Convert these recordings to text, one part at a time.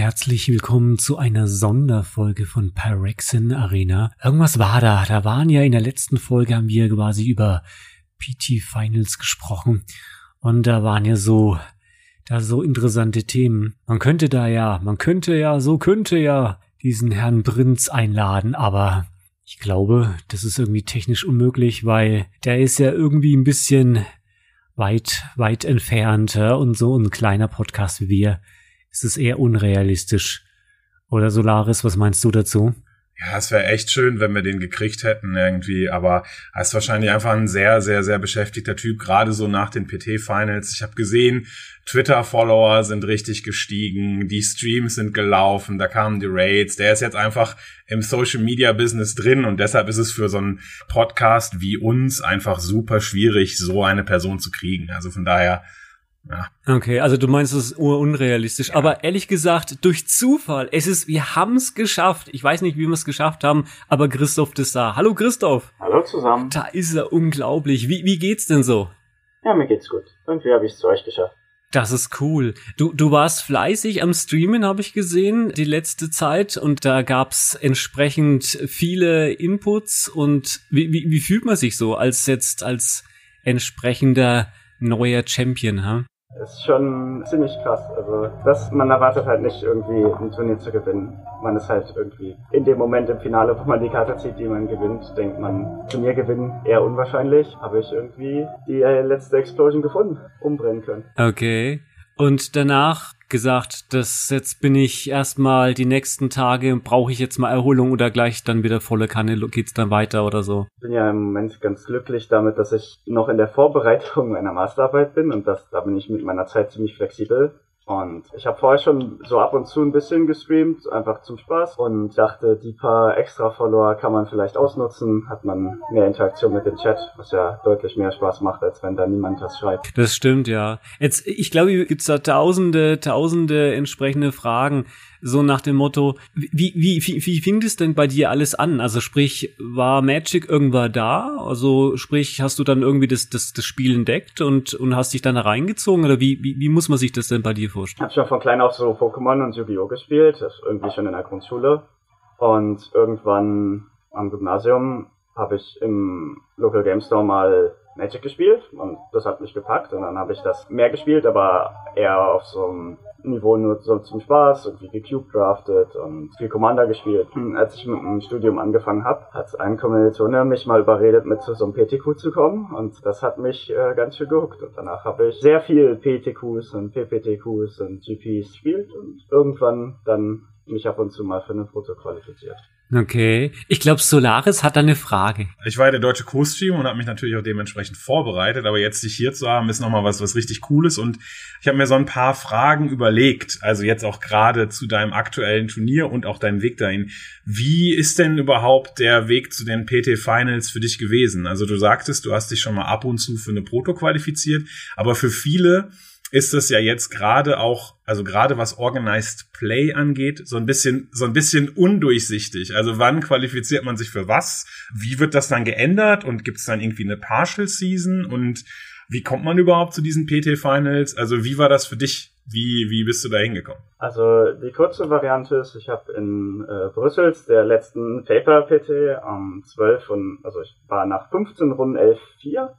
Herzlich willkommen zu einer Sonderfolge von Pyrexin Arena. Irgendwas war da. Da waren ja in der letzten Folge haben wir quasi über PT Finals gesprochen. Und da waren ja so, da so interessante Themen. Man könnte da ja, man könnte ja, so könnte ja diesen Herrn Prinz einladen, aber ich glaube, das ist irgendwie technisch unmöglich, weil der ist ja irgendwie ein bisschen weit, weit entfernt und so ein kleiner Podcast wie wir ist es eher unrealistisch. Oder Solaris, was meinst du dazu? Ja, es wäre echt schön, wenn wir den gekriegt hätten irgendwie, aber er ist wahrscheinlich einfach ein sehr, sehr, sehr beschäftigter Typ, gerade so nach den PT-Finals. Ich habe gesehen, Twitter-Follower sind richtig gestiegen, die Streams sind gelaufen, da kamen die Raids. Der ist jetzt einfach im Social-Media-Business drin und deshalb ist es für so einen Podcast wie uns einfach super schwierig, so eine Person zu kriegen. Also von daher ja. Okay, also du meinst, es ist unrealistisch. Ja. Aber ehrlich gesagt, durch Zufall, es ist, wir haben es geschafft. Ich weiß nicht, wie wir es geschafft haben, aber Christoph ist da. Hallo Christoph. Hallo zusammen. Da ist er unglaublich. Wie, wie geht's denn so? Ja, mir geht's gut. Irgendwie habe ich es zu euch geschafft. Das ist cool. Du, du warst fleißig am Streamen, habe ich gesehen, die letzte Zeit. Und da gab's entsprechend viele Inputs. Und wie, wie, wie fühlt man sich so als jetzt als entsprechender neuer Champion, ha? Ist schon ziemlich krass. Also, das, man erwartet halt nicht irgendwie ein Turnier zu gewinnen. Man ist halt irgendwie in dem Moment im Finale, wo man die Karte zieht, die man gewinnt, denkt man, Turnier gewinnen eher unwahrscheinlich. Habe ich irgendwie die äh, letzte Explosion gefunden, umbrennen können. Okay. Und danach gesagt, dass jetzt bin ich erstmal die nächsten Tage, brauche ich jetzt mal Erholung oder gleich dann wieder volle Kanne, geht's dann weiter oder so? Ich bin ja im Moment ganz glücklich damit, dass ich noch in der Vorbereitung meiner Masterarbeit bin und das, da bin ich mit meiner Zeit ziemlich flexibel. Und ich habe vorher schon so ab und zu ein bisschen gestreamt, einfach zum Spaß und dachte, die paar extra Follower kann man vielleicht ausnutzen, hat man mehr Interaktion mit dem Chat, was ja deutlich mehr Spaß macht, als wenn da niemand was schreibt. Das stimmt, ja. Jetzt, ich glaube, gibt's da tausende, tausende entsprechende Fragen so nach dem Motto, wie, wie, wie, wie fing das denn bei dir alles an? Also sprich, war Magic irgendwann da? Also sprich, hast du dann irgendwie das, das, das Spiel entdeckt und, und hast dich dann da reingezogen? Oder wie, wie, wie muss man sich das denn bei dir vorstellen? Ich habe schon von klein auf so Pokémon und Yu-Gi-Oh! gespielt, irgendwie schon in der Grundschule. Und irgendwann am Gymnasium habe ich im Local Game Store mal Magic gespielt und das hat mich gepackt und dann habe ich das mehr gespielt, aber eher auf so einem Niveau nur so zum Spaß, irgendwie gecube drafted und viel Commander gespielt. Hm, als ich mit dem Studium angefangen habe, hat ein Kommilitone mich mal überredet, mit zu so einem PTQ zu kommen und das hat mich äh, ganz schön gehuckt und danach habe ich sehr viel PTQs und PPTQs und GPs gespielt und irgendwann dann mich ab und zu mal für eine Foto qualifiziert. Okay. Ich glaube, Solaris hat da eine Frage. Ich war ja der deutsche Co-Stream und habe mich natürlich auch dementsprechend vorbereitet, aber jetzt dich hier zu haben, ist nochmal was, was richtig Cooles und ich habe mir so ein paar Fragen überlegt, also jetzt auch gerade zu deinem aktuellen Turnier und auch deinem Weg dahin. Wie ist denn überhaupt der Weg zu den PT Finals für dich gewesen? Also du sagtest, du hast dich schon mal ab und zu für eine Proto qualifiziert, aber für viele ist es ja jetzt gerade auch, also gerade was Organized Play angeht, so ein bisschen, so ein bisschen undurchsichtig. Also wann qualifiziert man sich für was? Wie wird das dann geändert? Und gibt es dann irgendwie eine Partial Season? Und wie kommt man überhaupt zu diesen PT Finals? Also wie war das für dich? Wie, wie bist du da hingekommen? Also die kurze Variante ist, ich habe in äh, Brüssels der letzten Paper PT am ähm, 12 und also ich war nach 15 Runden 11-4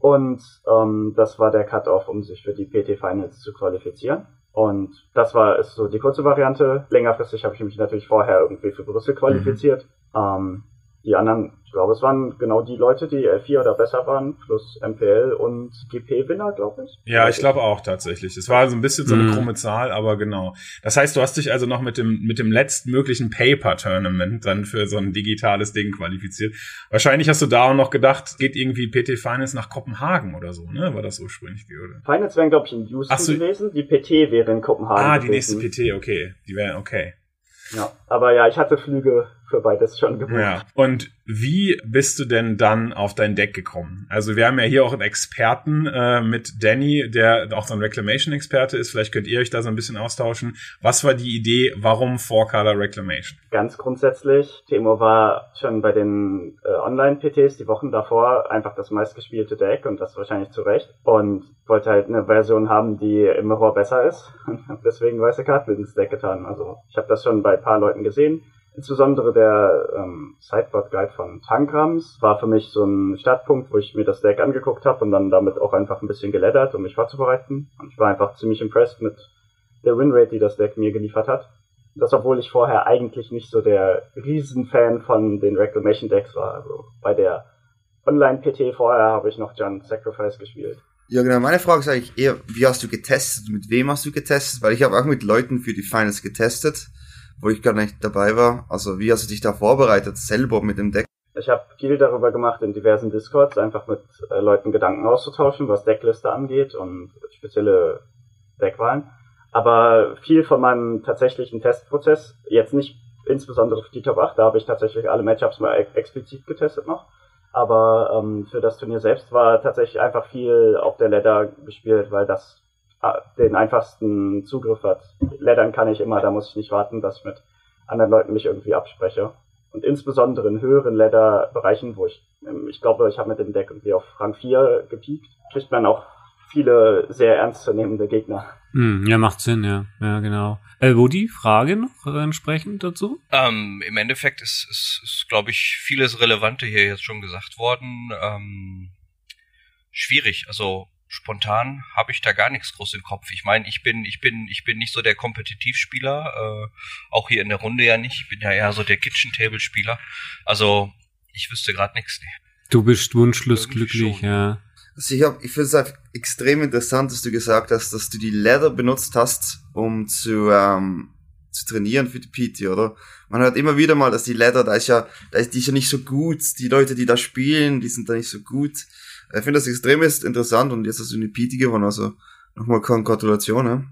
und ähm, das war der Cut-Off, um sich für die PT Finals zu qualifizieren. Und das war ist so die kurze Variante. Längerfristig habe ich mich natürlich vorher irgendwie für Brüssel qualifiziert. Mhm. Ähm, die anderen, ich glaube, es waren genau die Leute, die L4 oder besser waren, plus MPL und GP-Winner, glaube ich. Ja, ich glaube auch tatsächlich. Es war so ein bisschen so eine mhm. krumme Zahl, aber genau. Das heißt, du hast dich also noch mit dem, mit dem letztmöglichen Paper-Tournament dann für so ein digitales Ding qualifiziert. Wahrscheinlich hast du da auch noch gedacht, geht irgendwie PT Finals nach Kopenhagen oder so, ne? War das ursprünglich, oder? Finals wären, glaube ich, in Houston so. gewesen. Die PT wäre in Kopenhagen. Ah, die gewesen. nächste PT, okay. Die wäre, okay. Ja, aber ja, ich hatte Flüge für beides schon gebucht. Ja. Und wie bist du denn dann auf dein Deck gekommen? Also wir haben ja hier auch einen Experten äh, mit Danny, der auch so ein Reclamation-Experte ist. Vielleicht könnt ihr euch da so ein bisschen austauschen. Was war die Idee, warum Four-Color Reclamation? Ganz grundsätzlich, Temo war schon bei den äh, Online-PTs die Wochen davor einfach das meistgespielte Deck und das wahrscheinlich zu Recht. Und wollte halt eine Version haben, die im Mirror besser ist. Deswegen weiße Karten ins Deck getan. Also ich habe das schon bei ein paar Leuten gesehen Insbesondere der ähm, Sideboard-Guide von Tankrams war für mich so ein Startpunkt, wo ich mir das Deck angeguckt habe und dann damit auch einfach ein bisschen geleddert, um mich vorzubereiten. Und ich war einfach ziemlich impressed mit der Winrate, die das Deck mir geliefert hat. Das, obwohl ich vorher eigentlich nicht so der Riesenfan von den Reclamation Decks war. Also bei der Online-PT vorher habe ich noch John Sacrifice gespielt. Ja, genau. Meine Frage ist eigentlich eher, wie hast du getestet? Mit wem hast du getestet? Weil ich habe auch mit Leuten für die Finals getestet wo ich gar nicht dabei war. Also wie hast du dich da vorbereitet, selber mit dem Deck? Ich habe viel darüber gemacht in diversen Discords, einfach mit äh, Leuten Gedanken auszutauschen, was Deckliste angeht und spezielle Deckwahlen. Aber viel von meinem tatsächlichen Testprozess, jetzt nicht insbesondere für die Top 8, da habe ich tatsächlich alle Matchups mal explizit getestet noch. Aber ähm, für das Turnier selbst war tatsächlich einfach viel auf der Ladder gespielt, weil das den einfachsten Zugriff hat. Leddern kann ich immer, da muss ich nicht warten, dass ich mit anderen Leuten mich irgendwie abspreche. Und insbesondere in höheren Ladder-Bereichen, wo ich, ähm, ich glaube, ich habe mit dem Deck irgendwie auf Rang 4 gepiekt, kriegt man auch viele sehr ernstzunehmende Gegner. Hm, ja, macht Sinn, ja. Ja, genau. Äh, Woody, Frage noch entsprechend dazu? Ähm, Im Endeffekt ist, ist, ist glaube ich, vieles Relevante hier jetzt schon gesagt worden. Ähm, schwierig. Also spontan habe ich da gar nichts groß im Kopf. Ich meine, ich bin, ich bin, ich bin nicht so der Kompetitivspieler, äh, auch hier in der Runde ja nicht. Ich bin ja eher so der Kitchen Table Spieler. Also ich wüsste gerade nichts. Nee. Du bist wunschlos glücklich, schon. ja. Also ich, hab, ich finde es halt extrem interessant, dass du gesagt hast, dass du die Leather benutzt hast, um zu, ähm, zu trainieren für die PT, oder? Man hört immer wieder mal, dass die Leather, da ist ja, da ist die ist ja nicht so gut. Die Leute, die da spielen, die sind da nicht so gut. Ich finde das extrem interessant und jetzt hast du eine PT gewonnen, also nochmal Gratulation. Ja?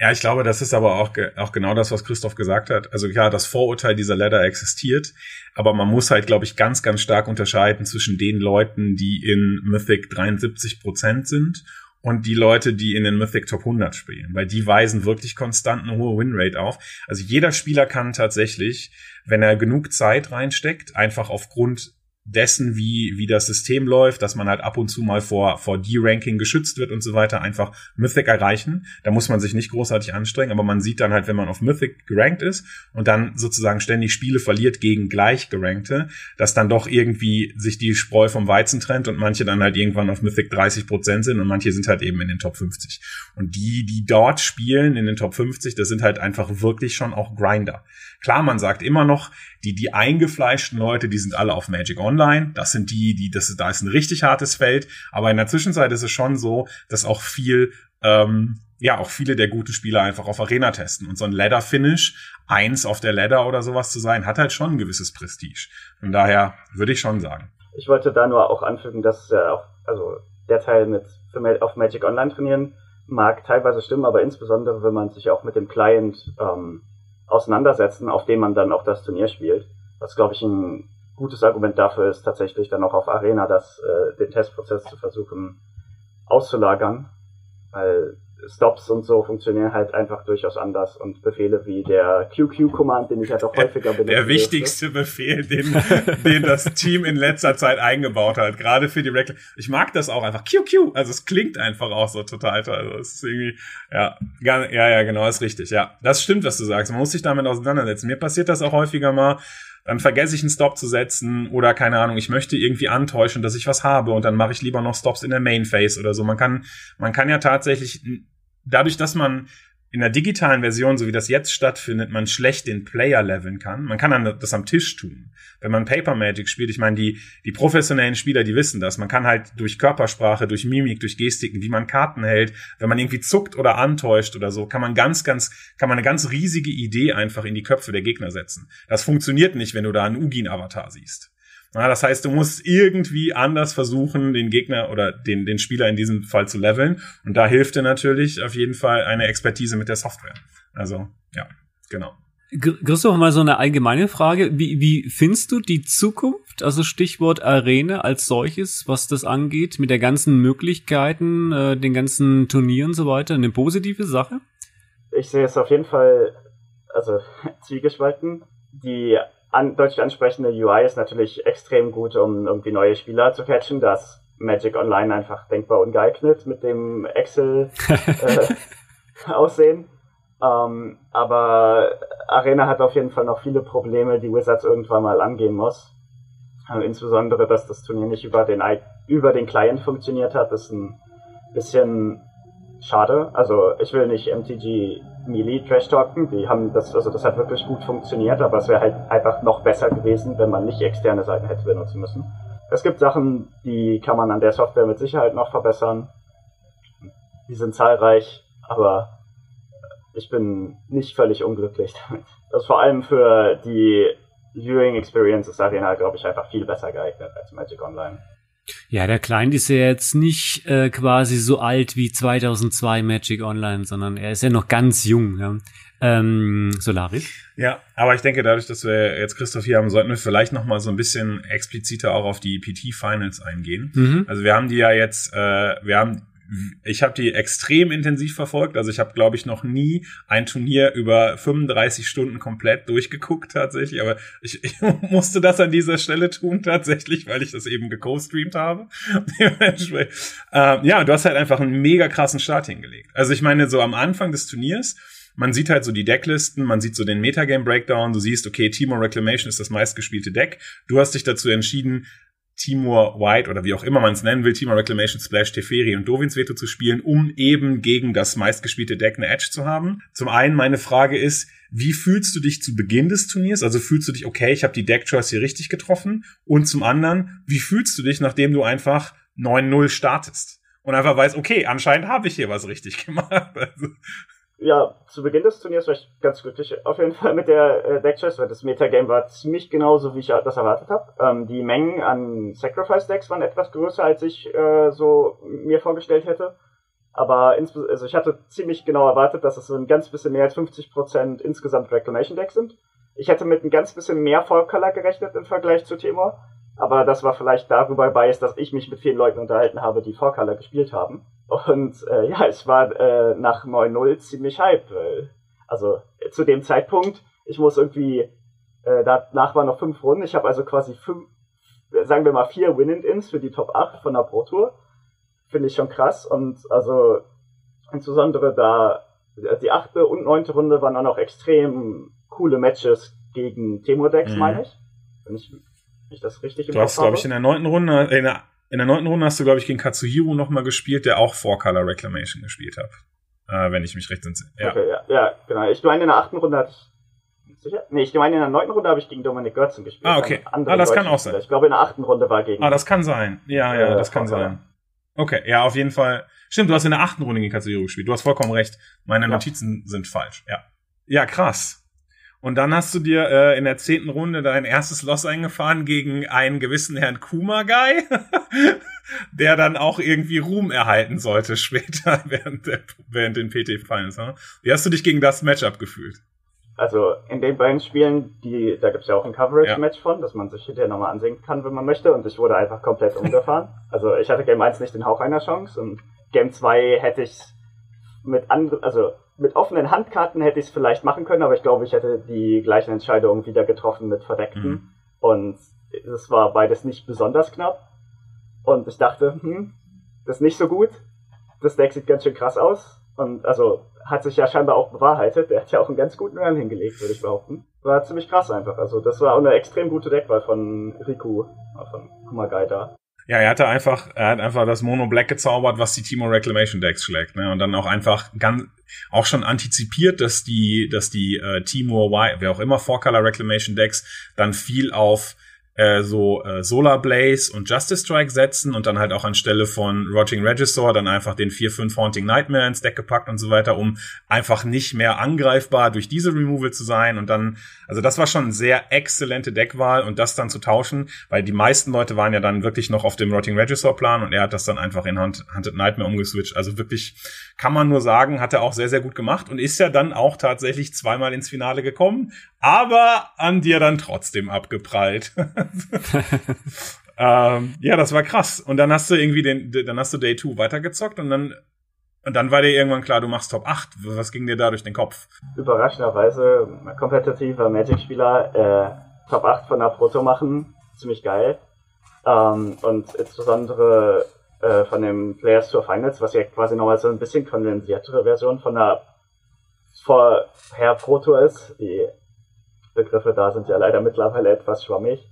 Ja, ich glaube, das ist aber auch, auch genau das, was Christoph gesagt hat. Also ja, das Vorurteil dieser Ladder existiert, aber man muss halt, glaube ich, ganz, ganz stark unterscheiden zwischen den Leuten, die in Mythic 73 Prozent sind und die Leute, die in den Mythic Top 100 spielen, weil die weisen wirklich konstant eine hohe Winrate auf. Also jeder Spieler kann tatsächlich, wenn er genug Zeit reinsteckt, einfach aufgrund dessen, wie, wie das System läuft, dass man halt ab und zu mal vor, vor D-Ranking geschützt wird und so weiter, einfach Mythic erreichen. Da muss man sich nicht großartig anstrengen, aber man sieht dann halt, wenn man auf Mythic gerankt ist und dann sozusagen ständig Spiele verliert gegen gleich gerankte, dass dann doch irgendwie sich die Spreu vom Weizen trennt und manche dann halt irgendwann auf Mythic 30 Prozent sind und manche sind halt eben in den Top 50. Und die, die dort spielen in den Top 50, das sind halt einfach wirklich schon auch Grinder. Klar, man sagt immer noch, die, die eingefleischten Leute, die sind alle auf Magic Online. Das sind die, die, das, da ist ein richtig hartes Feld. Aber in der Zwischenzeit ist es schon so, dass auch viel, ähm, ja, auch viele der guten Spieler einfach auf Arena testen. Und so ein Ladder-Finish, eins auf der Ladder oder sowas zu sein, hat halt schon ein gewisses Prestige. Von daher würde ich schon sagen. Ich wollte da nur auch anfügen, dass äh, auch, also der Teil mit auf Magic Online trainieren mag teilweise stimmen, aber insbesondere wenn man sich auch mit dem Client ähm, auseinandersetzen, auf dem man dann auch das Turnier spielt. Was, glaube ich, ein gutes Argument dafür ist, tatsächlich dann auch auf Arena das, äh, den Testprozess zu versuchen auszulagern. Weil Stops und so funktionieren halt einfach durchaus anders und Befehle wie der QQ-Command, den ich ja doch häufiger benutze. Der wichtigste dürfte. Befehl, den, den das Team in letzter Zeit eingebaut hat, gerade für die Reclam. Ich mag das auch einfach. QQ, also es klingt einfach auch so total toll. Also es ist irgendwie, ja, ja, ja, genau, ist richtig. Ja, das stimmt, was du sagst. Man muss sich damit auseinandersetzen. Mir passiert das auch häufiger mal dann vergesse ich einen Stop zu setzen oder keine Ahnung, ich möchte irgendwie antäuschen, dass ich was habe und dann mache ich lieber noch Stops in der Main Phase oder so. Man kann, man kann ja tatsächlich dadurch, dass man in der digitalen Version, so wie das jetzt stattfindet, man schlecht den Player leveln kann. Man kann dann das am Tisch tun. Wenn man Paper Magic spielt, ich meine, die, die professionellen Spieler, die wissen das. Man kann halt durch Körpersprache, durch Mimik, durch Gestiken, wie man Karten hält, wenn man irgendwie zuckt oder antäuscht oder so, kann man ganz, ganz, kann man eine ganz riesige Idee einfach in die Köpfe der Gegner setzen. Das funktioniert nicht, wenn du da einen Ugin-Avatar siehst. Ja, das heißt, du musst irgendwie anders versuchen, den Gegner oder den, den Spieler in diesem Fall zu leveln. Und da hilft dir natürlich auf jeden Fall eine Expertise mit der Software. Also, ja, genau. Christoph, mal so eine allgemeine Frage. Wie, wie findest du die Zukunft, also Stichwort Arena als solches, was das angeht, mit der ganzen Möglichkeiten, äh, den ganzen Turnieren und so weiter, eine positive Sache? Ich sehe es auf jeden Fall, also zwiegespalten. Die an, deutlich ansprechende UI ist natürlich extrem gut, um irgendwie neue Spieler zu catchen. Das Magic Online einfach denkbar ungeeignet mit dem Excel-Aussehen. Äh, ähm, aber Arena hat auf jeden Fall noch viele Probleme, die Wizards irgendwann mal angehen muss. Also insbesondere, dass das Turnier nicht über den, über den Client funktioniert hat, ist ein bisschen schade. Also ich will nicht MTG Melee trash talken, die haben das, also das hat wirklich gut funktioniert, aber es wäre halt einfach noch besser gewesen, wenn man nicht externe Seiten hätte benutzen müssen. Es gibt Sachen, die kann man an der Software mit Sicherheit noch verbessern. Die sind zahlreich, aber ich bin nicht völlig unglücklich damit. Also vor allem für die Viewing Experience ist Arena, glaube ich, einfach viel besser geeignet als Magic Online. Ja, der Client ist ja jetzt nicht äh, quasi so alt wie 2002 Magic Online, sondern er ist ja noch ganz jung. Ja. Ähm, Solaris? Ja, aber ich denke, dadurch, dass wir jetzt Christoph hier haben, sollten wir vielleicht noch mal so ein bisschen expliziter auch auf die PT Finals eingehen. Mhm. Also wir haben die ja jetzt, äh, wir haben ich habe die extrem intensiv verfolgt. Also ich habe, glaube ich, noch nie ein Turnier über 35 Stunden komplett durchgeguckt tatsächlich. Aber ich, ich musste das an dieser Stelle tun tatsächlich, weil ich das eben geco-streamt habe. ähm, ja, du hast halt einfach einen mega krassen Start hingelegt. Also ich meine, so am Anfang des Turniers man sieht halt so die Decklisten, man sieht so den Metagame Breakdown, du siehst, okay, Timor Reclamation ist das meistgespielte Deck. Du hast dich dazu entschieden, Timur White oder wie auch immer man es nennen will, Timur Reclamation Splash Teferi und Dovins Veto zu spielen, um eben gegen das meistgespielte Deck eine Edge zu haben. Zum einen meine Frage ist, wie fühlst du dich zu Beginn des Turniers? Also fühlst du dich, okay, ich habe die Deck Choice hier richtig getroffen? Und zum anderen, wie fühlst du dich, nachdem du einfach 9-0 startest? Und einfach weißt, okay, anscheinend habe ich hier was richtig gemacht. Also, ja, zu Beginn des Turniers war ich ganz glücklich auf jeden Fall mit der äh, Deckchess, weil das Metagame war ziemlich genauso, wie ich das erwartet habe. Ähm, die Mengen an Sacrifice-Decks waren etwas größer, als ich äh, so mir vorgestellt hätte. Aber also ich hatte ziemlich genau erwartet, dass es so ein ganz bisschen mehr als 50% insgesamt Reclamation-Decks sind. Ich hätte mit ein ganz bisschen mehr Vollcolor gerechnet im Vergleich zu Timor. Aber das war vielleicht darüber bei, dass ich mich mit vielen Leuten unterhalten habe, die Vorcolor gespielt haben. Und äh, ja, ich war äh, nach 9-0 ziemlich hyped. Weil, also zu dem Zeitpunkt, ich muss irgendwie, äh, danach waren noch fünf Runden. Ich habe also quasi fünf, sagen wir mal vier Win-and-Ins für die Top 8 von der Pro Tour. Finde ich schon krass. Und also insbesondere da die achte und neunte Runde waren auch noch extrem coole Matches gegen Temo-Decks, mhm. meine ich. Wenn ich, wenn ich das richtig im Du hast, glaube ich, in der neunten Runde, in der in der neunten Runde hast du, glaube ich, gegen Katsuhiro nochmal gespielt, der auch Four Color Reclamation gespielt hat. Äh, wenn ich mich recht entsinne. Ja. Okay, ja, ja, genau. Ich meine, in der achten Runde hatte ich. Sicher? Nee, ich meine, in der neunten Runde habe ich gegen Dominik Götzen gespielt. Ah, okay. Ah, das kann auch sein. Ich glaube, in der achten Runde war gegen. Ah, das kann sein. Ja, ja, äh, das kann sein. Okay, ja, auf jeden Fall. Stimmt, du hast in der achten Runde gegen Katsuhiro gespielt. Du hast vollkommen recht. Meine ja. Notizen sind falsch. Ja. Ja, krass. Und dann hast du dir äh, in der zehnten Runde dein erstes Loss eingefahren gegen einen gewissen Herrn Kumagai, der dann auch irgendwie Ruhm erhalten sollte später während, der, während den PT Finals. Ne? Wie hast du dich gegen das Matchup gefühlt? Also in den beiden Spielen, die, da gibt's ja auch ein Coverage-Match ja. von, dass man sich hinterher nochmal ansehen kann, wenn man möchte. Und ich wurde einfach komplett umgefahren. also ich hatte Game 1 nicht den Hauch einer Chance und Game 2 hätte ich mit anderen, also mit offenen Handkarten hätte ich es vielleicht machen können, aber ich glaube, ich hätte die gleichen Entscheidungen wieder getroffen mit verdeckten. Mhm. Und es war beides nicht besonders knapp. Und ich dachte, hm, das ist nicht so gut. Das Deck sieht ganz schön krass aus. Und also hat sich ja scheinbar auch bewahrheitet. Der hat ja auch einen ganz guten Run hingelegt, würde ich behaupten. War ziemlich krass einfach. Also das war auch eine extrem gute Deckwahl von Riku, von Kumagai da. Ja, er hatte einfach, er hat einfach das Mono Black gezaubert, was die Timo Reclamation Decks schlägt, ne? Und dann auch einfach ganz, auch schon antizipiert, dass die, dass die äh, Timo wer auch immer Four Color Reclamation Decks dann viel auf äh, so äh, Solar Blaze und Justice Strike setzen und dann halt auch anstelle von Rotting Regisaur dann einfach den 4-5 Haunting Nightmare ins Deck gepackt und so weiter, um einfach nicht mehr angreifbar durch diese Removal zu sein und dann, also das war schon eine sehr exzellente Deckwahl und das dann zu tauschen, weil die meisten Leute waren ja dann wirklich noch auf dem Rotting Regisaur Plan und er hat das dann einfach in Haunted Nightmare umgeswitcht. Also wirklich kann man nur sagen, hat er auch sehr, sehr gut gemacht und ist ja dann auch tatsächlich zweimal ins Finale gekommen, aber an dir dann trotzdem abgeprallt. ähm, ja, das war krass. Und dann hast du irgendwie den, dann hast du Day 2 weitergezockt und dann, und dann war dir irgendwann klar, du machst Top 8. Was ging dir da durch den Kopf? Überraschenderweise, kompetitiver Magic-Spieler, äh, Top 8 von der Proto machen, ziemlich geil. Ähm, und insbesondere äh, von dem Players Tour Finals, was ja quasi nochmal so ein bisschen kondensiertere Version von der vorher Pro Tour ist. Die Begriffe da sind ja leider mittlerweile etwas schwammig.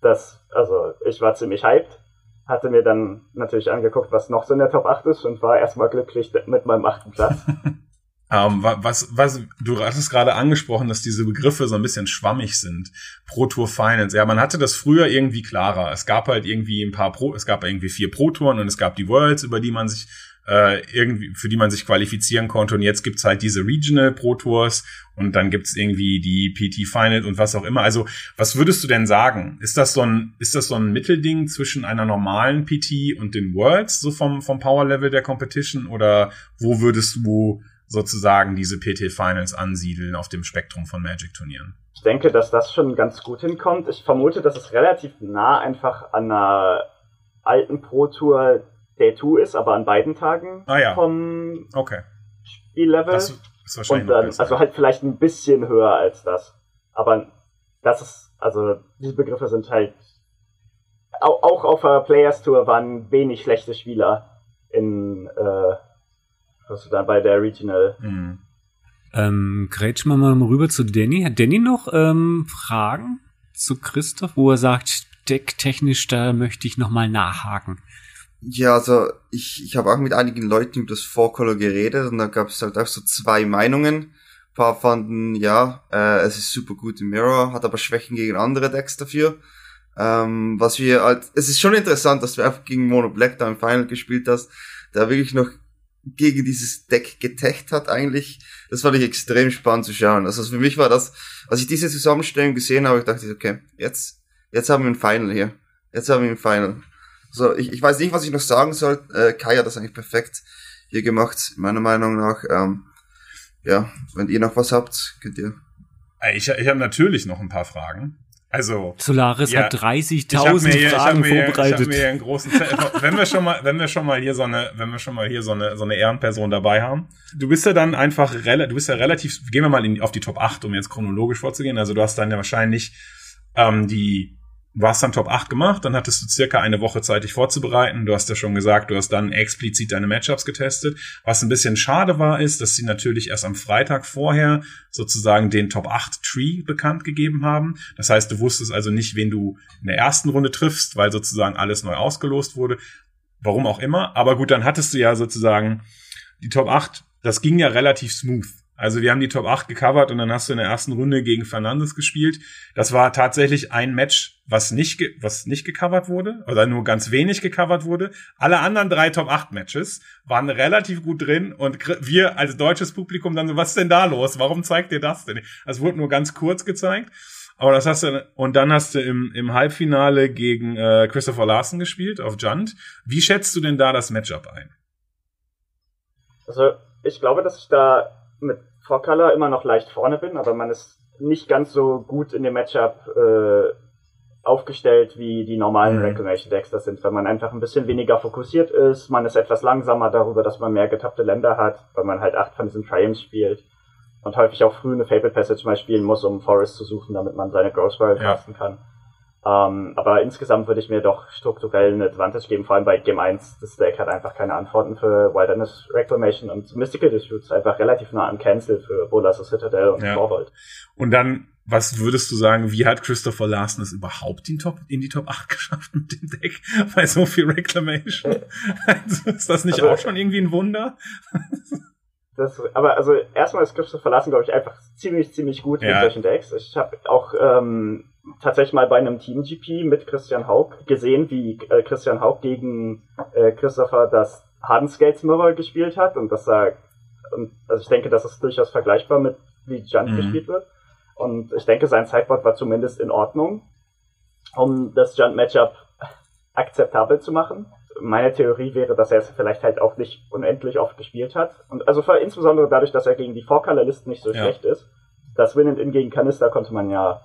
Das, also ich war ziemlich hyped, hatte mir dann natürlich angeguckt, was noch so in der Top 8 ist und war erstmal glücklich mit meinem achten Platz. Ähm, was, was, du hast es gerade angesprochen, dass diese Begriffe so ein bisschen schwammig sind. Pro Tour Finals. Ja, man hatte das früher irgendwie klarer. Es gab halt irgendwie ein paar Pro, es gab irgendwie vier Pro Touren und es gab die Worlds, über die man sich äh, irgendwie, für die man sich qualifizieren konnte. Und jetzt gibt's halt diese Regional Pro Tours und dann gibt's irgendwie die PT Final und was auch immer. Also, was würdest du denn sagen? Ist das so ein, ist das so ein Mittelding zwischen einer normalen PT und den Worlds, so vom, vom Power Level der Competition? Oder wo würdest du sozusagen diese PT Finals ansiedeln auf dem Spektrum von Magic Turnieren? Ich denke, dass das schon ganz gut hinkommt. Ich vermute, dass es relativ nah einfach an einer alten Pro Tour Day 2 ist, aber an beiden Tagen ah, ja. vom okay. Spiellevel. Das ist wahrscheinlich und dann, also halt vielleicht ein bisschen höher als das. Aber das ist, also diese Begriffe sind halt auch auf der Players Tour waren wenig schlechte Spieler in äh, was du dann bei der Regional. Mhm. Ähm, grätschen wir mal rüber zu Danny. Hat Danny noch ähm, Fragen zu Christoph, wo er sagt, decktechnisch, da möchte ich nochmal nachhaken? Ja, also ich, ich habe auch mit einigen Leuten über das Four-Color geredet und da gab es halt auch so zwei Meinungen. Ein paar fanden, ja, äh, es ist super gut im Mirror, hat aber Schwächen gegen andere Decks dafür. Ähm, was wir halt, es ist schon interessant, dass du einfach gegen Mono Black da im Final gespielt hast, der wirklich noch gegen dieses Deck getecht hat eigentlich. Das fand ich extrem spannend zu schauen. Also für mich war das, als ich diese Zusammenstellung gesehen habe, ich dachte, okay, jetzt, jetzt haben wir ein Final hier. Jetzt haben wir ein Final. So, ich, ich weiß nicht, was ich noch sagen soll. Äh, Kai hat das eigentlich perfekt hier gemacht, meiner Meinung nach. Ähm, ja, wenn ihr noch was habt, könnt ihr. Äh, ich, ich habe natürlich noch ein paar Fragen. Also Solaris ja, hat 30.000 Fragen vorbereitet. Ich mir hier einen großen wenn wir schon mal, wenn wir schon mal hier so eine, wenn wir schon mal hier so eine so eine Ehrenperson dabei haben. Du bist ja dann einfach du bist ja relativ gehen wir mal in, auf die Top 8, um jetzt chronologisch vorzugehen. Also du hast dann ja wahrscheinlich ähm, die Du hast dann Top 8 gemacht, dann hattest du circa eine Woche Zeit, dich vorzubereiten. Du hast ja schon gesagt, du hast dann explizit deine Matchups getestet. Was ein bisschen schade war, ist, dass sie natürlich erst am Freitag vorher sozusagen den Top 8 Tree bekannt gegeben haben. Das heißt, du wusstest also nicht, wen du in der ersten Runde triffst, weil sozusagen alles neu ausgelost wurde. Warum auch immer. Aber gut, dann hattest du ja sozusagen die Top 8. Das ging ja relativ smooth. Also wir haben die Top 8 gecovert und dann hast du in der ersten Runde gegen Fernandes gespielt. Das war tatsächlich ein Match, was nicht, was nicht gecovert wurde oder nur ganz wenig gecovert wurde. Alle anderen drei Top 8 Matches waren relativ gut drin und wir als deutsches Publikum dann so, was ist denn da los? Warum zeigt ihr das denn? Es wurde nur ganz kurz gezeigt. Aber das hast du, und dann hast du im, im Halbfinale gegen äh, Christopher Larsen gespielt auf Junt. Wie schätzt du denn da das Matchup ein? Also, ich glaube, dass ich da mit Vorcolor immer noch leicht vorne bin, aber man ist nicht ganz so gut in dem Matchup äh, aufgestellt wie die normalen mhm. Reclamation Decks das sind, weil man einfach ein bisschen weniger fokussiert ist, man ist etwas langsamer darüber, dass man mehr getappte Länder hat, weil man halt acht von diesen Triumphs spielt und häufig auch früh eine Fabled Passage mal spielen muss, um Forest zu suchen, damit man seine Growth Spiral ja. casten kann. Ähm, aber insgesamt würde ich mir doch strukturell eine Advantage geben, vor allem bei Game 1. Das Deck hat einfach keine Antworten für Wilderness Reclamation und Mystical Disputes einfach relativ nah an Cancel für Bolas Citadel und ja. Und dann, was würdest du sagen, wie hat Christopher Larsen es überhaupt in, Top, in die Top 8 geschafft mit dem Deck? Bei so viel Reclamation? also, ist das nicht also, auch schon irgendwie ein Wunder? Das, aber also erstmal ist Christopher Larsen, glaube ich, einfach ziemlich, ziemlich gut ja. mit solchen Decks. Ich habe auch ähm, tatsächlich mal bei einem Team GP mit Christian Haug gesehen, wie äh, Christian Haug gegen äh, Christopher das Hardenskates Mirror gespielt hat und das sah, und, also ich denke, das ist durchaus vergleichbar mit wie Junt mhm. gespielt wird. Und ich denke, sein Sideboard war zumindest in Ordnung, um das Junt Matchup akzeptabel zu machen. Meine Theorie wäre, dass er es vielleicht halt auch nicht unendlich oft gespielt hat. Und also insbesondere dadurch, dass er gegen die Four-Color-Listen nicht so ja. schlecht ist. Das Win and In gegen Kanister konnte man ja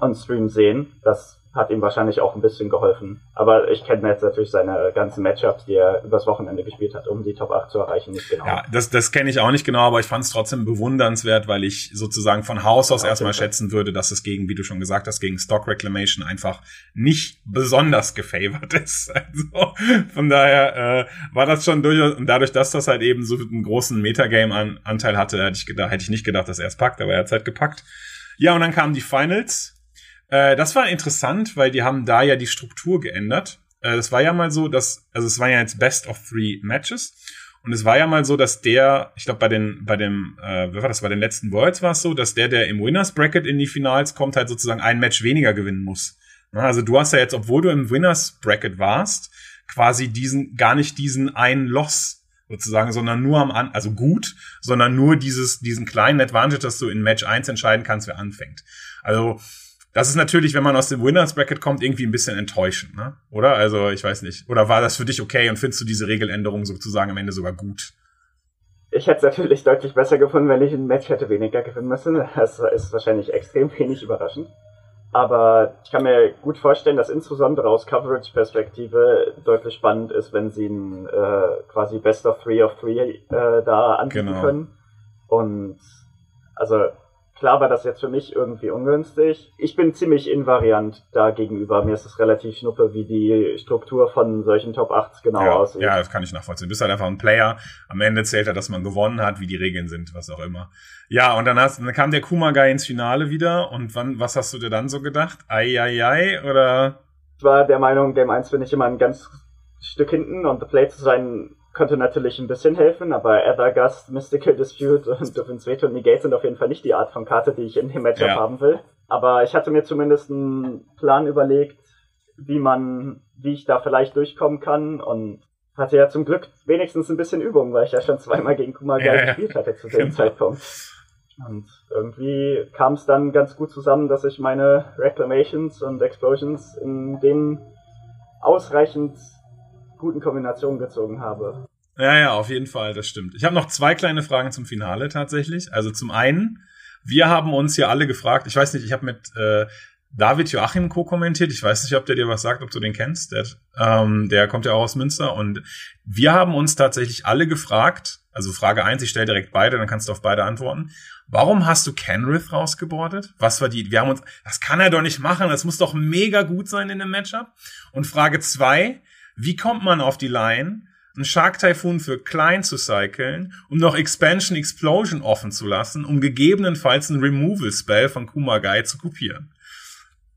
on Stream sehen. Das hat ihm wahrscheinlich auch ein bisschen geholfen. Aber ich kenne jetzt natürlich seine ganzen Matchups, die er übers Wochenende gespielt hat, um die Top 8 zu erreichen, nicht genau. Ja, das, das kenne ich auch nicht genau, aber ich fand es trotzdem bewundernswert, weil ich sozusagen von Haus aus ja, erstmal schätzen würde, dass es gegen, wie du schon gesagt hast, gegen Stock Reclamation einfach nicht besonders gefavored ist. Also von daher äh, war das schon durchaus, und dadurch, dass das halt eben so einen großen Metagame-Anteil hatte, hätte ich, gedacht, hätte ich nicht gedacht, dass er es packt, aber er hat es halt gepackt. Ja, und dann kamen die Finals äh, das war interessant, weil die haben da ja die Struktur geändert. Äh, das war ja mal so, dass, also es waren ja jetzt Best of Three Matches. Und es war ja mal so, dass der, ich glaube bei den, bei dem, äh, wer war das, bei den letzten Worlds war es so, dass der, der im Winners Bracket in die Finals kommt, halt sozusagen ein Match weniger gewinnen muss. Also du hast ja jetzt, obwohl du im Winners Bracket warst, quasi diesen, gar nicht diesen einen Loss sozusagen, sondern nur am, An also gut, sondern nur dieses, diesen kleinen Advantage, dass du in Match 1 entscheiden kannst, wer anfängt. Also, das ist natürlich, wenn man aus dem Winners Bracket kommt, irgendwie ein bisschen enttäuschend, ne? Oder? Also, ich weiß nicht. Oder war das für dich okay und findest du diese Regeländerung sozusagen am Ende sogar gut? Ich hätte es natürlich deutlich besser gefunden, wenn ich ein Match hätte weniger gewinnen müssen. Das ist wahrscheinlich extrem wenig überraschend. Aber ich kann mir gut vorstellen, dass insbesondere aus Coverage-Perspektive deutlich spannend ist, wenn sie ein äh, quasi Best of Three of Three äh, da anbieten genau. können. Und also Klar war das jetzt für mich irgendwie ungünstig. Ich bin ziemlich invariant da gegenüber. Mir ist es relativ schnuppe, wie die Struktur von solchen Top 8 genau ja, aussieht. Ja, das kann ich nachvollziehen. Du bist halt einfach ein Player. Am Ende zählt er, dass man gewonnen hat, wie die Regeln sind, was auch immer. Ja, und dann, hast, dann kam der Kumagai ins Finale wieder. Und wann, was hast du dir dann so gedacht? Ei, ei, ei, oder? Ich war der Meinung, Game 1 bin ich immer ein ganz Stück hinten und The Play zu sein könnte natürlich ein bisschen helfen, aber Ethergast, Mystical Dispute und Divins Veto und Negate sind auf jeden Fall nicht die Art von Karte, die ich in dem Matchup ja. haben will. Aber ich hatte mir zumindest einen Plan überlegt, wie man, wie ich da vielleicht durchkommen kann und hatte ja zum Glück wenigstens ein bisschen Übung, weil ich ja schon zweimal gegen Kumagai ja, gespielt hatte zu dem genau. Zeitpunkt. Und irgendwie kam es dann ganz gut zusammen, dass ich meine Reclamations und Explosions in den ausreichend guten Kombinationen gezogen habe. Ja, ja, auf jeden Fall, das stimmt. Ich habe noch zwei kleine Fragen zum Finale tatsächlich. Also zum einen, wir haben uns hier alle gefragt, ich weiß nicht, ich habe mit äh, David Joachim co-kommentiert. Ich weiß nicht, ob der dir was sagt, ob du den kennst. Der, ähm, der kommt ja auch aus Münster. Und wir haben uns tatsächlich alle gefragt, also Frage eins, ich stelle direkt beide, dann kannst du auf beide antworten. Warum hast du Kenrith rausgebordet? Was war die, wir haben uns, das kann er doch nicht machen, das muss doch mega gut sein in dem Matchup. Und Frage zwei, wie kommt man auf die Line, einen Shark Typhoon für klein zu cyclen, um noch Expansion Explosion offen zu lassen, um gegebenenfalls einen Removal Spell von Kumagai zu kopieren?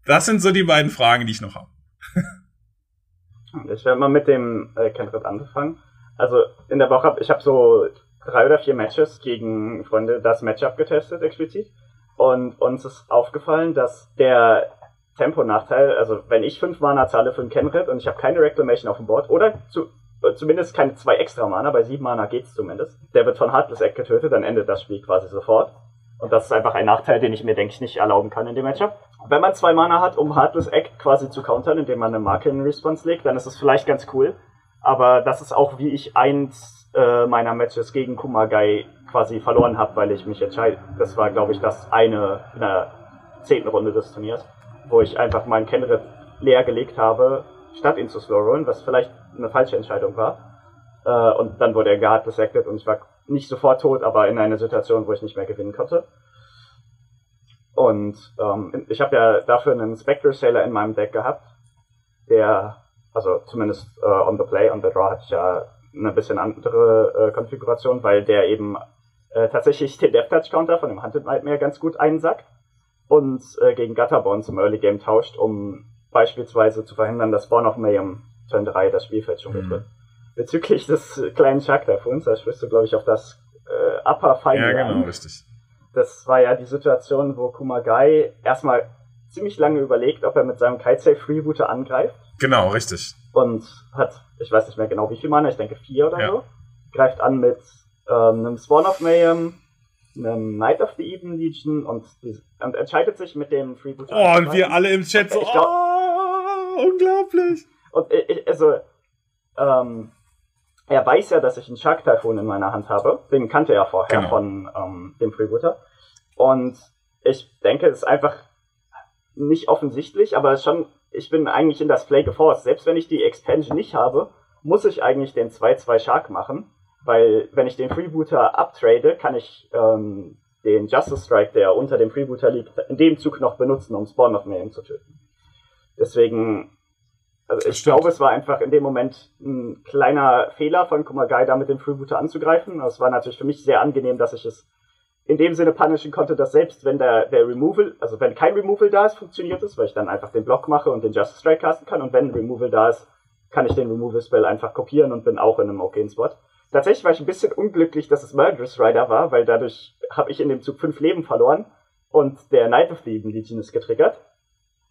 Das sind so die beiden Fragen, die ich noch habe. ich werde mal mit dem äh, Kenrit angefangen. Also in der Woche, ich habe so drei oder vier Matches gegen Freunde das Matchup getestet explizit. Und uns ist aufgefallen, dass der Tempo-Nachteil. Also wenn ich 5 Mana zahle für einen Kenrit und ich habe keine Reclamation auf dem Board oder zu, äh, zumindest keine zwei extra Mana, bei 7 Mana geht's zumindest, der wird von Heartless Egg getötet, dann endet das Spiel quasi sofort. Und das ist einfach ein Nachteil, den ich mir, denke ich, nicht erlauben kann in dem Matchup. Wenn man zwei Mana hat, um Heartless Egg quasi zu countern, indem man eine Marke in Response legt, dann ist das vielleicht ganz cool. Aber das ist auch, wie ich eins äh, meiner Matches gegen Kumagai quasi verloren habe, weil ich mich entscheide. Das war, glaube ich, das eine in der zehnten Runde des Turniers wo ich einfach meinen Kenrit leer gelegt habe, statt ihn zu slowrollen, was vielleicht eine falsche Entscheidung war. Äh, und dann wurde er gehard dissected und ich war nicht sofort tot, aber in einer Situation, wo ich nicht mehr gewinnen konnte. Und ähm, ich habe ja dafür einen Spectre Sailor in meinem Deck gehabt, der, also zumindest äh, on the play, on the draw hatte ich ja eine bisschen andere äh, Konfiguration, weil der eben äh, tatsächlich den Death Touch Counter von dem Hunted Nightmare ganz gut einsackt und äh, gegen Gutterbond im Early Game tauscht, um beispielsweise zu verhindern, dass Spawn of Mayhem Turn 3 das Spielfeld schon mhm. wird. Bezüglich des kleinen Typhoons, da sprichst du, glaube ich, auf das äh, Upper Final Ja, genau, an. richtig. Das war ja die Situation, wo Kumagai erstmal ziemlich lange überlegt, ob er mit seinem Kite Freebooter angreift. Genau, richtig. Und hat, ich weiß nicht mehr genau wie viel Mana, ich denke vier oder ja. so. Greift an mit ähm, einem Spawn of Mayhem, einem Knight of the Eden Legion und, und entscheidet sich mit dem Freebooter. Oh, und wir alle im Chat so, glaub, oh, unglaublich. Und ich, also, ähm, er weiß ja, dass ich einen Shark Typhoon in meiner Hand habe. Den kannte er vorher genau. von ähm, dem Freebooter. Und ich denke, es ist einfach nicht offensichtlich, aber schon, ich bin eigentlich in das Play geforst. Selbst wenn ich die Expansion nicht habe, muss ich eigentlich den 2-2 Shark machen, weil wenn ich den Freebooter abtrade, kann ich ähm, den Justice Strike, der unter dem Freebooter liegt, in dem Zug noch benutzen, um Spawn of Mayhem zu töten. Deswegen, also ich glaube, es war einfach in dem Moment ein kleiner Fehler von Kumagai, da mit dem Freebooter anzugreifen. Es war natürlich für mich sehr angenehm, dass ich es in dem Sinne punishen konnte, dass selbst wenn der, der Removal, also wenn kein Removal da ist, funktioniert es, weil ich dann einfach den Block mache und den Justice Strike casten kann und wenn Removal da ist, kann ich den Removal Spell einfach kopieren und bin auch in einem okayen Spot. Tatsächlich war ich ein bisschen unglücklich, dass es Murderous Rider war, weil dadurch habe ich in dem Zug fünf Leben verloren und der Knight of the Eden Legion ist getriggert.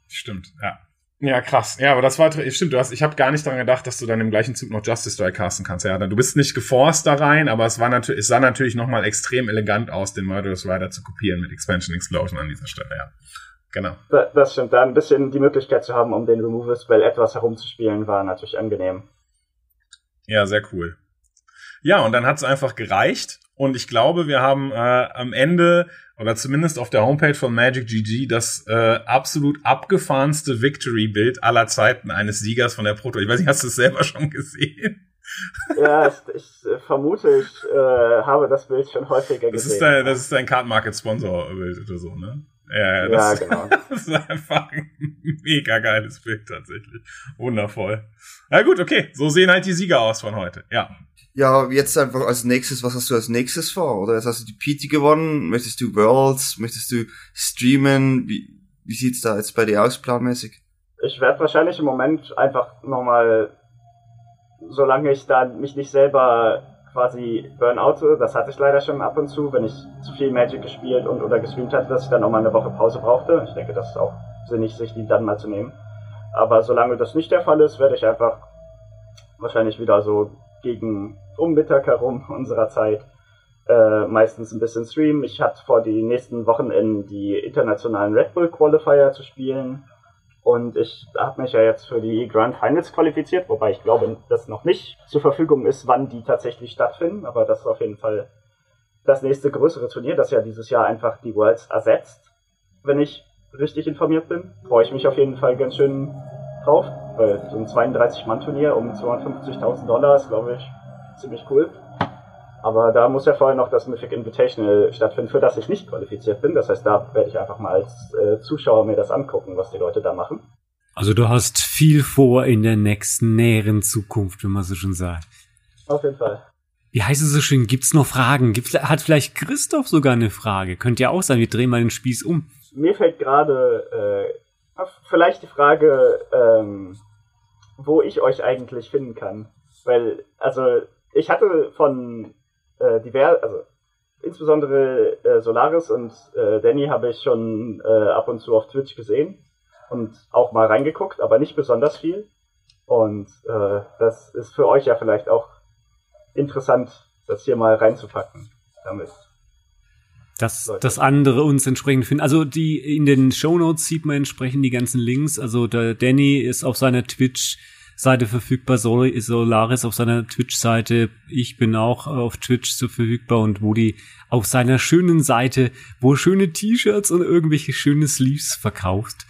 Stimmt, ja. Ja, krass. Ja, aber das war stimmt. Du hast, ich habe gar nicht daran gedacht, dass du dann im gleichen Zug noch Justice Strike casten kannst. Ja, du bist nicht geforst da rein, aber es war natürlich, es sah natürlich noch mal extrem elegant aus, den Murderous Rider zu kopieren mit Expansion Explosion an dieser Stelle. Ja, genau. Das stimmt. Da ein bisschen die Möglichkeit zu haben, um den Removal Spell etwas herumzuspielen, war natürlich angenehm. Ja, sehr cool. Ja, und dann hat es einfach gereicht. Und ich glaube, wir haben äh, am Ende oder zumindest auf der Homepage von Magic GG das äh, absolut abgefahrenste Victory-Bild aller Zeiten eines Siegers von der Proto. Ich weiß nicht, hast du es selber schon gesehen? Ja, ich, ich äh, vermute, ich äh, habe das Bild schon häufiger das gesehen. Ist dein, das ist dein Card Market Sponsor Bild oder so, ne? Ja, ja, das, ja, genau. das ist einfach ein mega geiles Bild tatsächlich. Wundervoll. Na gut, okay. So sehen halt die Sieger aus von heute. Ja. Ja, jetzt einfach als nächstes, was hast du als nächstes vor? Oder jetzt hast du die PT gewonnen, möchtest du Worlds, möchtest du streamen? Wie, wie sieht's da jetzt bei dir aus, planmäßig? Ich werde wahrscheinlich im Moment einfach nochmal, solange ich da mich nicht selber quasi burnoute, das hatte ich leider schon ab und zu, wenn ich zu viel Magic gespielt und oder gestreamt hatte, dass ich dann nochmal eine Woche Pause brauchte. Ich denke, das ist auch sinnig, sich die dann mal zu nehmen. Aber solange das nicht der Fall ist, werde ich einfach wahrscheinlich wieder so gegen um Mittag herum unserer Zeit äh, meistens ein bisschen streamen. Ich hatte vor, die nächsten Wochenenden die internationalen Red Bull Qualifier zu spielen. Und ich habe mich ja jetzt für die Grand Finals qualifiziert, wobei ich glaube, dass noch nicht zur Verfügung ist, wann die tatsächlich stattfinden. Aber das ist auf jeden Fall das nächste größere Turnier, das ja dieses Jahr einfach die Worlds ersetzt. Wenn ich richtig informiert bin, freue ich mich auf jeden Fall ganz schön drauf. Weil so ein 32-Mann-Turnier um 250.000 Dollar ist, glaube ich, ziemlich cool. Aber da muss ja vorher noch das Mythic Invitational stattfinden, für das ich nicht qualifiziert bin. Das heißt, da werde ich einfach mal als äh, Zuschauer mir das angucken, was die Leute da machen. Also du hast viel vor in der nächsten näheren Zukunft, wenn man so schon sagt. Auf jeden Fall. Wie heißt es so schön? Gibt's noch Fragen? Gibt's, hat vielleicht Christoph sogar eine Frage? Könnte ja auch sein, wir drehen mal den Spieß um. Mir fällt gerade äh, vielleicht die Frage, ähm, wo ich euch eigentlich finden kann. Weil, also, ich hatte von äh, divers, also insbesondere äh, Solaris und äh, Danny habe ich schon äh, ab und zu auf Twitch gesehen und auch mal reingeguckt, aber nicht besonders viel. Und äh, das ist für euch ja vielleicht auch interessant, das hier mal reinzupacken damit. Dass das andere uns entsprechend finden. Also die in den Show Notes sieht man entsprechend die ganzen Links. Also der Danny ist auf seiner Twitch Seite verfügbar, Solaris auf seiner Twitch-Seite. Ich bin auch auf Twitch so verfügbar und Woody auf seiner schönen Seite, wo schöne T-Shirts und irgendwelche schöne Sleeves verkauft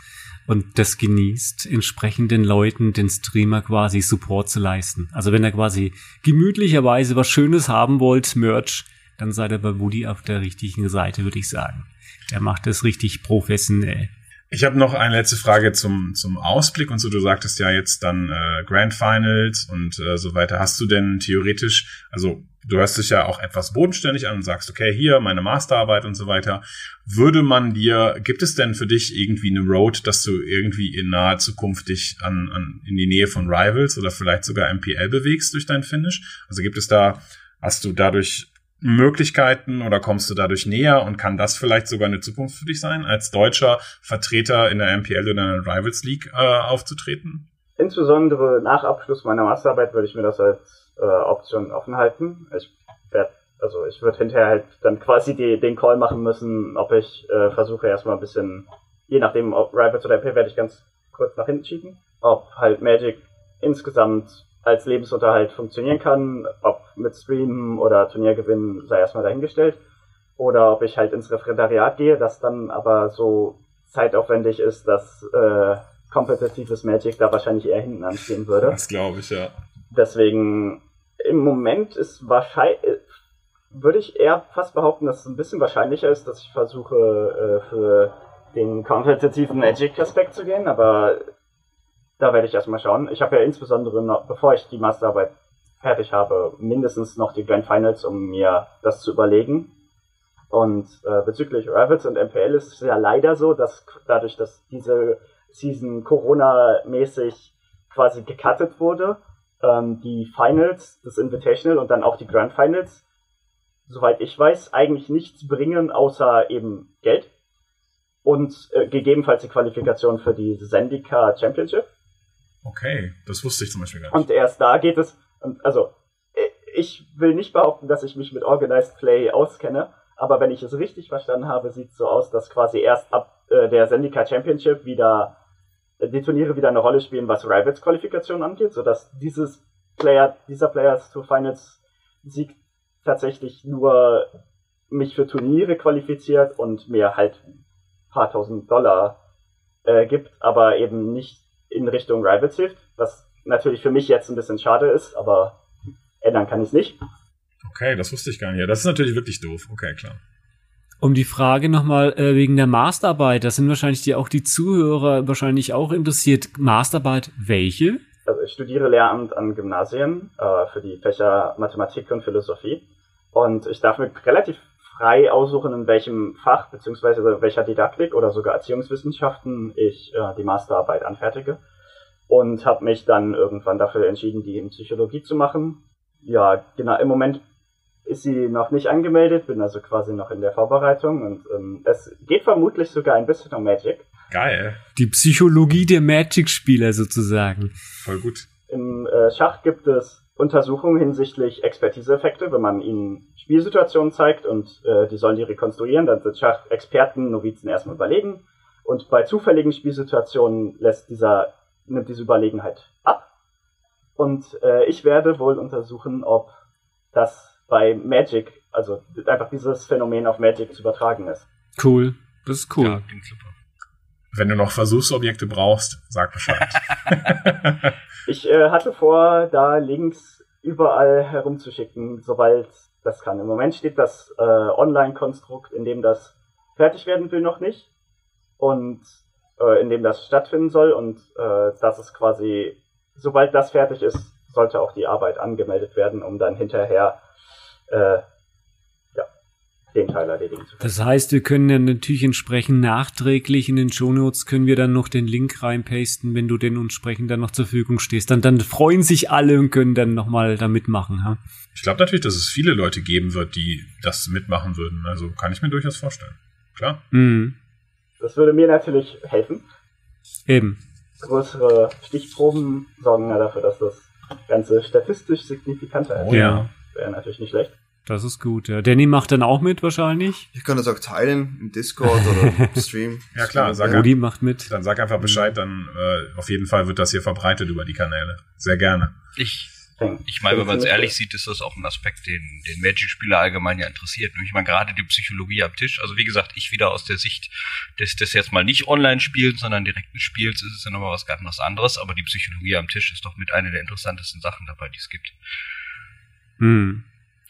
und das genießt, entsprechenden Leuten den Streamer quasi Support zu leisten. Also wenn ihr quasi gemütlicherweise was Schönes haben wollt, Merch, dann seid ihr bei Woody auf der richtigen Seite, würde ich sagen. Er macht das richtig professionell. Ich habe noch eine letzte Frage zum, zum Ausblick und so. Du sagtest ja jetzt dann äh, Grand Finals und äh, so weiter. Hast du denn theoretisch, also du hörst dich ja auch etwas bodenständig an und sagst, okay, hier meine Masterarbeit und so weiter. Würde man dir, gibt es denn für dich irgendwie eine Road, dass du irgendwie in naher Zukunft dich an, an in die Nähe von Rivals oder vielleicht sogar MPL bewegst durch dein Finish? Also gibt es da, hast du dadurch Möglichkeiten oder kommst du dadurch näher und kann das vielleicht sogar eine Zukunft für dich sein, als deutscher Vertreter in der MPL oder in der Rivals League äh, aufzutreten? Insbesondere nach Abschluss meiner Masterarbeit würde ich mir das als äh, Option offen halten. Ich werde, also ich würde hinterher halt dann quasi die, den Call machen müssen, ob ich äh, versuche erstmal ein bisschen, je nachdem ob Rivals oder MP, werde ich ganz kurz nach hinten schieben, ob halt Magic insgesamt als Lebensunterhalt funktionieren kann, ob mit Streamen oder Turniergewinnen sei erstmal dahingestellt. Oder ob ich halt ins Referendariat gehe, das dann aber so zeitaufwendig ist, dass äh, kompetitives Magic da wahrscheinlich eher hinten anstehen würde. Das glaube ich, ja. Deswegen im Moment ist wahrscheinlich, würde ich eher fast behaupten, dass es ein bisschen wahrscheinlicher ist, dass ich versuche, äh, für den kompetitiven Magic-Aspekt zu gehen, aber da werde ich erstmal schauen. Ich habe ja insbesondere noch, bevor ich die Masterarbeit fertig habe, mindestens noch die Grand Finals, um mir das zu überlegen. Und äh, bezüglich Ravels und MPL ist es ja leider so, dass dadurch, dass diese Season Corona-mäßig quasi gecuttet wurde, ähm, die Finals, das Invitational und dann auch die Grand Finals, soweit ich weiß, eigentlich nichts bringen, außer eben Geld und äh, gegebenenfalls die Qualifikation für die Zendika Championship. Okay, das wusste ich zum Beispiel gar nicht. Und erst da geht es, also ich will nicht behaupten, dass ich mich mit Organized Play auskenne, aber wenn ich es richtig verstanden habe, sieht es so aus, dass quasi erst ab äh, der Zendika Championship wieder äh, die Turniere wieder eine Rolle spielen, was Rivals Qualifikation angeht, sodass dieses Player, dieser Players to Finals Sieg tatsächlich nur mich für Turniere qualifiziert und mir halt ein paar tausend Dollar äh, gibt, aber eben nicht in Richtung Rivals hilft, was natürlich für mich jetzt ein bisschen schade ist, aber ändern kann ich es nicht. Okay, das wusste ich gar nicht. Das ist natürlich wirklich doof. Okay, klar. Um die Frage nochmal äh, wegen der Masterarbeit, da sind wahrscheinlich die auch die Zuhörer wahrscheinlich auch interessiert. Masterarbeit welche? Also ich studiere Lehramt an Gymnasien äh, für die Fächer Mathematik und Philosophie. Und ich darf mir relativ frei aussuchen, in welchem Fach beziehungsweise welcher Didaktik oder sogar Erziehungswissenschaften ich äh, die Masterarbeit anfertige und habe mich dann irgendwann dafür entschieden, die in Psychologie zu machen. Ja, genau, im Moment ist sie noch nicht angemeldet, bin also quasi noch in der Vorbereitung und ähm, es geht vermutlich sogar ein bisschen um Magic. Geil. Die Psychologie der Magic-Spieler sozusagen. Voll gut. Im äh, Schach gibt es Untersuchungen hinsichtlich Expertiseeffekte, wenn man ihnen Spielsituationen zeigt und äh, die sollen die rekonstruieren, dann sind Schachexperten, Novizen erstmal überlegen und bei zufälligen Spielsituationen lässt dieser, nimmt diese Überlegenheit ab. Und äh, ich werde wohl untersuchen, ob das bei Magic, also einfach dieses Phänomen auf Magic zu übertragen ist. Cool, das ist cool. Ja, Wenn du noch Versuchsobjekte brauchst, sag Bescheid. ich äh, hatte vor, da Links überall herumzuschicken, sobald das kann. Im Moment steht das äh, Online-Konstrukt, in dem das fertig werden will, noch nicht. Und äh, in dem das stattfinden soll. Und äh, das ist quasi, sobald das fertig ist, sollte auch die Arbeit angemeldet werden, um dann hinterher äh, den Teil erledigen zu können. Das heißt, wir können dann natürlich entsprechend nachträglich in den Shownotes können wir dann noch den Link reinpasten, wenn du den entsprechend dann noch zur Verfügung stehst. Dann, dann freuen sich alle und können dann nochmal da mitmachen. Ja? Ich glaube natürlich, dass es viele Leute geben wird, die das mitmachen würden. Also kann ich mir durchaus vorstellen. Klar. Mhm. Das würde mir natürlich helfen. Eben. Größere Stichproben sorgen ja dafür, dass das Ganze statistisch signifikanter ist. Oh, ja. Wäre natürlich nicht schlecht. Das ist gut, ja. Danny macht dann auch mit wahrscheinlich. Ich kann das auch teilen im Discord oder im Stream. ja klar, sag Rudi macht mit. Dann sag einfach Bescheid, dann äh, auf jeden Fall wird das hier verbreitet über die Kanäle. Sehr gerne. Ich ich meine, wenn man es ehrlich sieht, ist das auch ein Aspekt, den, den Magic-Spieler allgemein ja interessiert. Ich meine, gerade die Psychologie am Tisch. Also wie gesagt, ich wieder aus der Sicht des, des jetzt mal nicht Online-Spiels, sondern direkten Spiels, ist es ja nochmal was ganz anderes. Aber die Psychologie am Tisch ist doch mit einer der interessantesten Sachen dabei, die es gibt. Hm.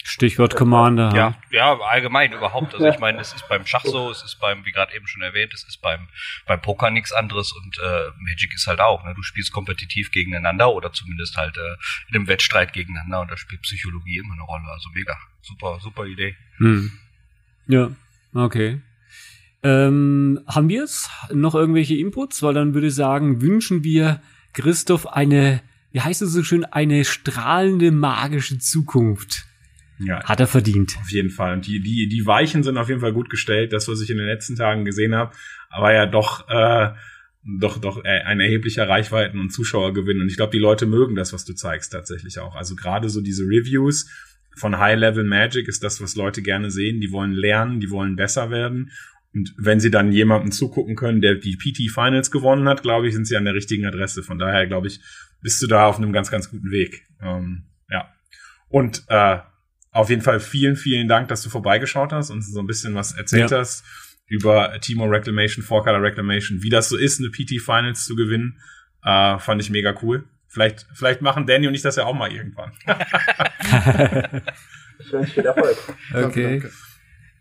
Stichwort Commander. Ja, ja, allgemein überhaupt. Also ich meine, es ist beim Schach so, es ist beim, wie gerade eben schon erwähnt, es ist beim, beim Poker nichts anderes und äh, Magic ist halt auch. Ne? Du spielst kompetitiv gegeneinander oder zumindest halt äh, in einem Wettstreit gegeneinander und da spielt Psychologie immer eine Rolle. Also mega, super, super Idee. Hm. Ja, okay. Ähm, haben wir es? Noch irgendwelche Inputs? Weil dann würde ich sagen, wünschen wir Christoph eine, wie heißt es so schön, eine strahlende magische Zukunft. Ja. Hat er verdient. Auf jeden Fall. Und die, die, die Weichen sind auf jeden Fall gut gestellt. Das, was ich in den letzten Tagen gesehen habe, war ja doch, äh, doch, doch ein erheblicher Reichweiten- und Zuschauergewinn. Und ich glaube, die Leute mögen das, was du zeigst, tatsächlich auch. Also gerade so diese Reviews von High-Level Magic ist das, was Leute gerne sehen. Die wollen lernen, die wollen besser werden. Und wenn sie dann jemandem zugucken können, der die PT Finals gewonnen hat, glaube ich, sind sie an der richtigen Adresse. Von daher, glaube ich, bist du da auf einem ganz, ganz guten Weg. Ähm, ja. Und äh, auf jeden Fall vielen, vielen Dank, dass du vorbeigeschaut hast und so ein bisschen was erzählt ja. hast über Timo Reclamation, Four Color Reclamation, wie das so ist, eine PT Finals zu gewinnen. Äh, fand ich mega cool. Vielleicht, vielleicht machen Danny und ich das ja auch mal irgendwann. ich wünsche viel Erfolg. Okay.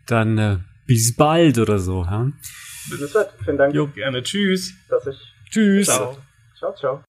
Dann äh, bis bald oder so. Ja? Bis bald. Vielen Dank. Jo, gerne. Tschüss. Dass ich Tschüss. Ciao, ciao. ciao.